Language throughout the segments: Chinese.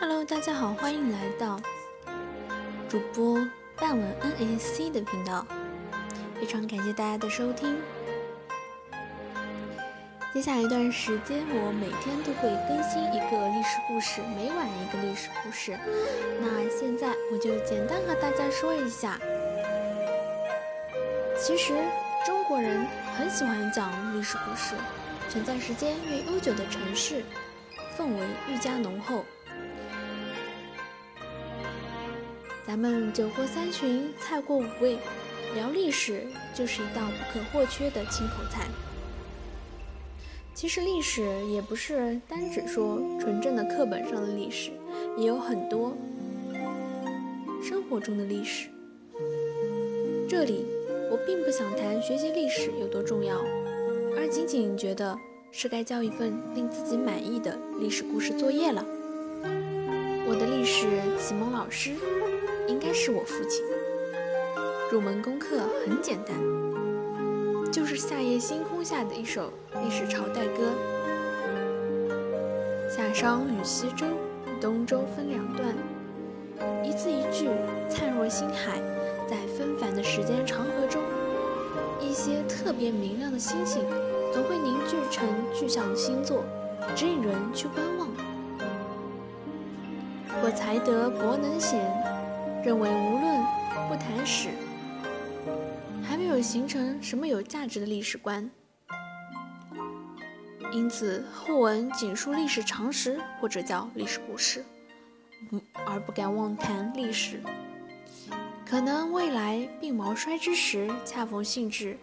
Hello，大家好，欢迎来到主播半文 NAC 的频道，非常感谢大家的收听。接下来一段时间，我每天都会更新一个历史故事，每晚一个历史故事。那现在我就简单和大家说一下，其实中国人很喜欢讲历史故事，存在时间越悠久的城市，氛围愈加浓厚。咱们酒过三巡，菜过五味，聊历史就是一道不可或缺的清口菜。其实历史也不是单只说纯正的课本上的历史，也有很多生活中的历史。这里我并不想谈学习历史有多重要，而仅仅觉得是该交一份令自己满意的历史故事作业了。我的历史启蒙老师。应该是我父亲。入门功课很简单，就是夏夜星空下的一首历史朝代歌。夏商与西周，东周分两段，一字一句灿若星海。在纷繁的时间长河中，一些特别明亮的星星，总会凝聚成具象的星座，指引人去观望。我才德博能贤。认为无论不谈史，还没有形成什么有价值的历史观，因此后文仅述历史常识或者叫历史故事，而不敢妄谈历史。可能未来病毛衰之时，恰逢兴致，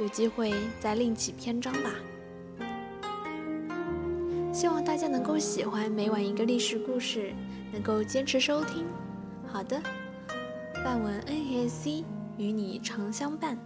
有机会再另起篇章吧。希望大家能够喜欢每晚一个历史故事，能够坚持收听。好的，半文 N A C 与你常相伴。